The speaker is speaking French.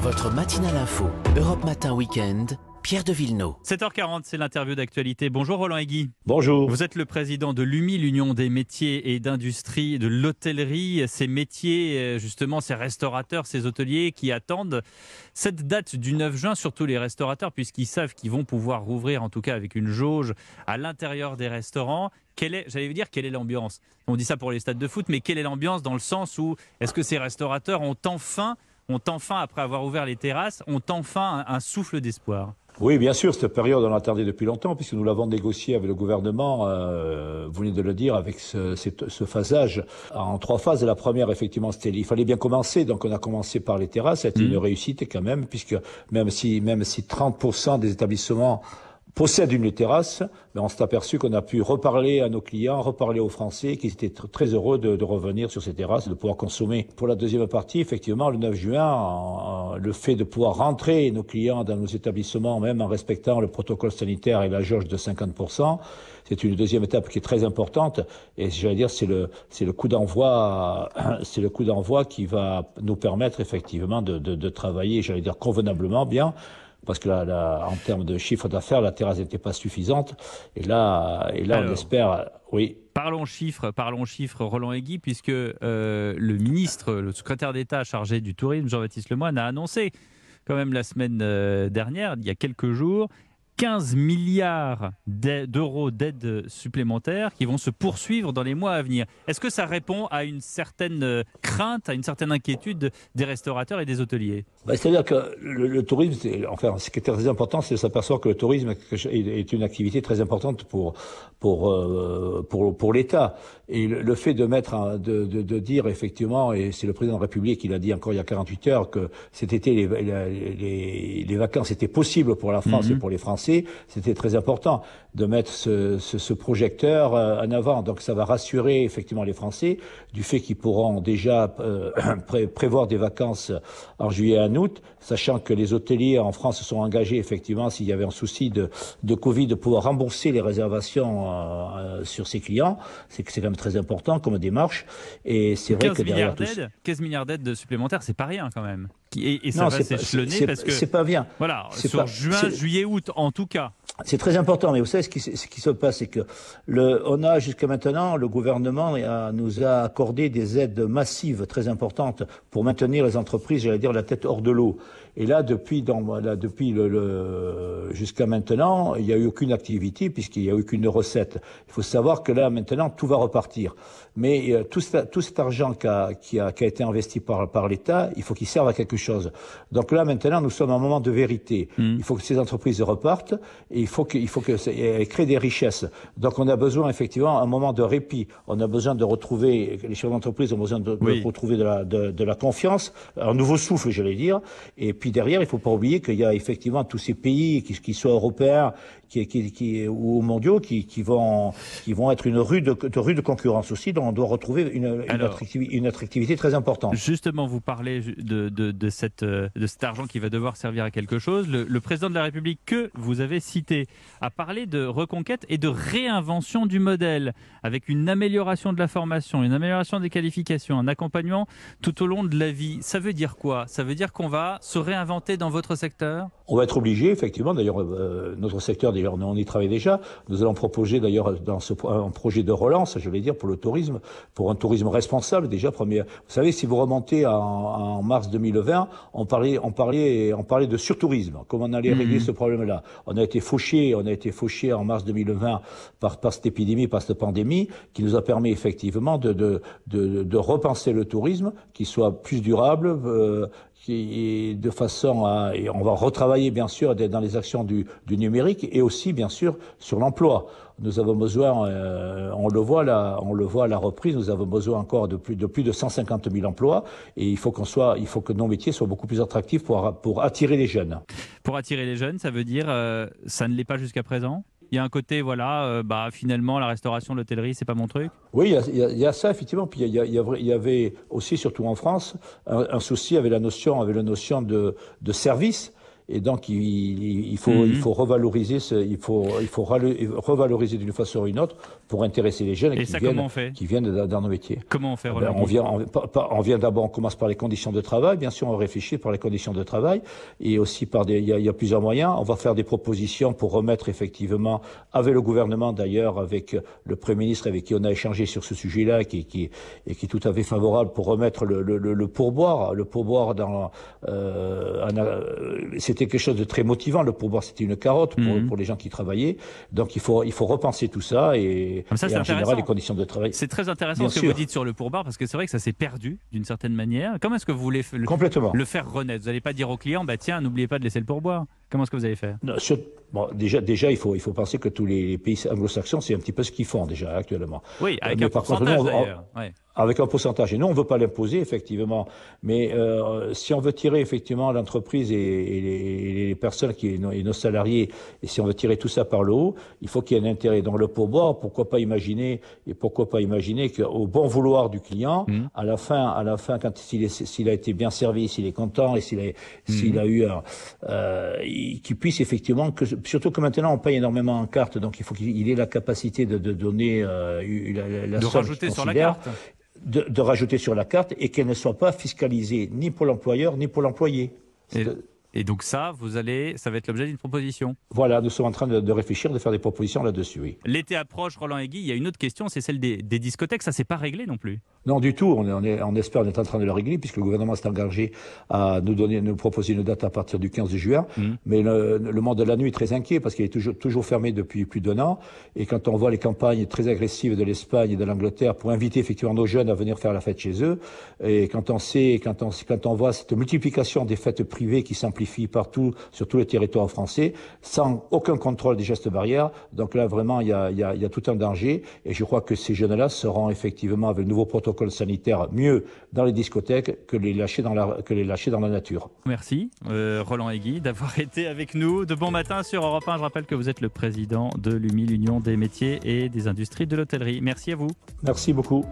Votre matinale info, Europe Matin Weekend, Pierre de Villeneuve. 7h40, c'est l'interview d'actualité. Bonjour Roland Aigui. Bonjour. Vous êtes le président de l'UMI, l'Union des métiers et d'industrie de l'hôtellerie. Ces métiers, euh, justement, ces restaurateurs, ces hôteliers qui attendent cette date du 9 juin, surtout les restaurateurs, puisqu'ils savent qu'ils vont pouvoir rouvrir, en tout cas avec une jauge, à l'intérieur des restaurants. Quelle est, j'allais vous dire, quelle est l'ambiance? On dit ça pour les stades de foot, mais quelle est l'ambiance dans le sens où est-ce que ces restaurateurs ont enfin, ont enfin, après avoir ouvert les terrasses, ont enfin un, un souffle d'espoir. Oui, bien sûr, cette période, on l'attendait depuis longtemps, puisque nous l'avons négocié avec le gouvernement, euh, vous venez de le dire, avec ce, cette- ce phasage en trois phases. La première, effectivement, c'était, il fallait bien commencer, donc on a commencé par les terrasses, été une réussite quand même, puisque même si, même si 30% des établissements possèdent une terrasse, mais on s'est aperçu qu'on a pu reparler à nos clients, reparler aux Français, qui étaient tr- très heureux de, de revenir sur ces terrasses, de pouvoir consommer. Pour la deuxième partie, effectivement, le 9 juin, le fait de pouvoir rentrer nos clients dans nos établissements, même en respectant le protocole sanitaire et la jauge de 50%, c'est une deuxième étape qui est très importante. Et j'allais dire, c'est le, c'est le coup d'envoi, c'est le coup d'envoi qui va nous permettre effectivement de, de, de travailler, j'allais dire convenablement bien, parce que là, là, en termes de chiffre d'affaires, la terrasse n'était pas suffisante. Et là, et là, on espère, oui. Parlons chiffres, parlons chiffres, Roland Aigui, puisque euh, le ministre, le secrétaire d'État chargé du tourisme, Jean-Baptiste Lemoyne, a annoncé quand même la semaine euh, dernière, il y a quelques jours, 15 milliards d'euros d'aide supplémentaires qui vont se poursuivre dans les mois à venir. Est-ce que ça répond à une certaine euh, crainte, à une certaine inquiétude des restaurateurs et des hôteliers? Bah, C'est-à-dire que le, le tourisme, enfin, ce qui est très important, c'est de s'apercevoir que le tourisme est une activité très importante pour pour euh, pour, pour l'État. Et le, le fait de mettre, de, de, de dire effectivement, et c'est le président de la République qui l'a dit encore il y a 48 heures, que cet été les, les, vacances étaient possibles pour la France et pour les Français, c'était très important de mettre ce, ce, ce projecteur euh, en avant. Donc ça va rassurer effectivement les Français du fait qu'ils pourront déjà euh, pré- prévoir des vacances en juillet et en août, sachant que les hôteliers en France se sont engagés effectivement s'il y avait un souci de, de Covid de pouvoir rembourser les réservations euh, sur ses clients. C'est que c'est quand même très important comme démarche. Et c'est vrai 15 que derrière tout ça- d'aides, 15 milliards d'aides supplémentaires, c'est pas rien quand même. Et, et ça non, va s'échelonner parce que c'est pas bien. voilà, sur pas- juin, juillet, août, en tout cas. C'est très important, mais vous savez ce qui, se- ce qui se passe, c'est que le, on a jusqu'à maintenant, le gouvernement a- nous a accordé des aides massives très importantes pour maintenir les entreprises, j'allais dire, la tête hors de l'eau. Et là, depuis, dans, là, depuis le, le- jusqu'à maintenant, il n'y a eu aucune activité puisqu'il n'y a eu qu'une recette. Il faut savoir que là, maintenant, tout va repartir. Mais euh, tout, cet- tout cet argent qui a, qui, a, qui a été investi par, par l'État, il faut qu'il serve à quelque chose. Donc là, maintenant, nous sommes à un moment de vérité. Il faut que ces entreprises repartent et il faut que, il faut que ça- elles créent des richesses. Donc on a besoin effectivement un moment de répit. On a besoin de retrouver, les chefs d'entreprise ont besoin de, de retrouver de la, de, de la confiance, un nouveau souffle, j'allais dire. Et puis derrière, il faut pas oublier qu'il y a effectivement tous ces pays, qui, qui soient européens qui, qui, qui, ou mondiaux, qui, qui, vont, qui vont être une rude, de rude concurrence aussi. Donc on doit retrouver une, une, Alors. attractivité, une attractivité très importante. Justement, vous parlez de, de, de, cette, euh, de cet argent qui va devoir servir à quelque chose. Le, le président de la République que vous avez cité a parlé de reconquête et de réinvention du modèle, avec une amélioration de la formation, une amélioration des qualifications, un accompagnement tout au long de la vie. Ça veut dire quoi? Ça veut dire qu'on va se réinventer dans votre secteur? On va être obligé, effectivement, d'ailleurs, euh, notre secteur, d'ailleurs, on y travaille déjà. Nous allons proposer, d'ailleurs, dans ce un projet de relance, je vais dire, pour le tourisme, pour un tourisme responsable, déjà, premier. Vous savez, si vous remontez en, en mars 2020, on parlait, on parlait, on parlait de surtourisme, comment on allait régler ce problème-là? On a été fauché, on a été fauché en mars 2020 par, par cette épidémie, par cette pandémie, qui nous a permis, effectivement, de, de, de, de repenser le tourisme, qui soit plus durable, euh, qui de façon à et on va retravailler bien sûr dans les actions du, du numérique et aussi bien sûr sur l'emploi. Nous avons besoin, euh, on le voit là, on le voit à la reprise, nous avons besoin encore de plus de plus de 150 000 emplois et il faut qu'on soit, il faut que nos métiers soient beaucoup plus attractifs pour pour attirer les jeunes. Pour attirer les jeunes, ça veut dire euh, ça ne l'est pas jusqu'à présent? Il y a un côté, voilà, euh, bah, finalement, la restauration, l'hôtellerie, c'est pas mon truc Oui, il y a, ça, effectivement. Puis il y, y avait aussi, surtout en France, un, un souci avec la notion, avec la notion de, de service. Et donc, il, il faut, il Mhm. faut revaloriser, ce, il faut, il faut revaloriser d'une façon ou d'une autre pour intéresser les jeunes Et qui, ça, viennent, comment on fait qui viennent dans, nos métiers. Comment on fait, Ben, Roland on vient, on, pas- pas- on vient d'abord, on commence par les conditions de travail. Bien sûr, on réfléchit par les conditions de travail et aussi par des. Il y, a, il y a plusieurs moyens. On va faire des propositions pour remettre effectivement, avec le gouvernement d'ailleurs, avec le premier ministre avec qui on a échangé sur ce sujet-là, qui, qui et qui est tout à fait favorable pour remettre le, le, le, le pourboire, le pourboire dans. Euh, euh, c'était quelque chose de très motivant. Le pourboire, c'était une carotte pour, Mhm. pour les gens qui travaillaient. Donc il faut il faut repenser tout ça et, Comme ça, et en général les conditions de travail. C'est très intéressant Bien ce que sûr. vous dites sur le pourboire, parce que c'est vrai que ça s'est perdu d'une certaine manière. Comment est-ce que vous voulez le, Complètement. le faire renaître? Vous n'allez pas dire au client, bah tiens, n'oubliez pas de laisser le pourboire. Comment est-ce que vous allez faire? Non, sur- bon, déjà, déjà, il faut, il faut penser que tous les pays anglo-saxons, c'est un petit peu ce qu'ils font déjà actuellement. Oui, avec mais un par contre, pourcentage nous, on- d'ailleurs. Ouais. Avec un pourcentage. Et nous, on ne veut pas l'imposer, effectivement. Mais euh, si on veut tirer effectivement l'entreprise et, et les, et les personnes qui et nos, et nos salariés, et si on veut tirer tout ça par le haut, il faut qu'il y ait un intérêt. Donc le pourboire, pourquoi pas imaginer et pourquoi pas imaginer qu'au bon vouloir du client, Mhm. à la fin, à la fin, quand s'il a été bien servi, s'il est content et s'il a, s'il a eu un, euh, qu'il puisse effectivement que surtout que maintenant on paye énormément en carte, donc il faut qu'il il ait la capacité de, de donner euh, la, la- De somme rajouter sur la carte. de, de rajouter sur la carte et qu'elle ne soit pas fiscalisée ni pour l'employeur ni pour l'employé. Et, donc ça, vous allez, ça va être l'objet d'une proposition. Voilà, nous sommes en train de, de réfléchir, de faire des propositions là-dessus, oui. L'été approche, Roland Aiguille. Il y a une autre question, c'est celle des, des discothèques. Ça, c'est pas réglé non plus. Non, du tout. On, est, on, est, on espère, on est en train de le régler puisque le gouvernement s'est engagé à nous donner, nous proposer une date à partir du 15 juin. Mhm. Mais le, le monde de la nuit est très inquiet parce qu'il est toujours, toujours fermé depuis plus d'un an. Et quand on voit les campagnes très agressives de l'Espagne et de l'Angleterre pour inviter effectivement nos jeunes à venir faire la fête chez eux, et quand on sait, quand on, quand on voit cette multiplication des fêtes privées qui s'amplifie partout sur tout le territoire français, sans aucun contrôle des gestes barrières, donc là vraiment il y a, il y a, il y a tout un danger. Et je crois que ces jeunes-là seront effectivement avec le nouveau protocole sanitaire mieux dans les discothèques que les lâcher dans la, que les lâcher dans la nature. Merci, euh, Roland Aiguille, d'avoir été avec nous de bon matin sur Europe 1. Je rappelle que vous êtes le président de l'UMI, l'Union des métiers et des industries de l'hôtellerie. Merci à vous. Merci beaucoup.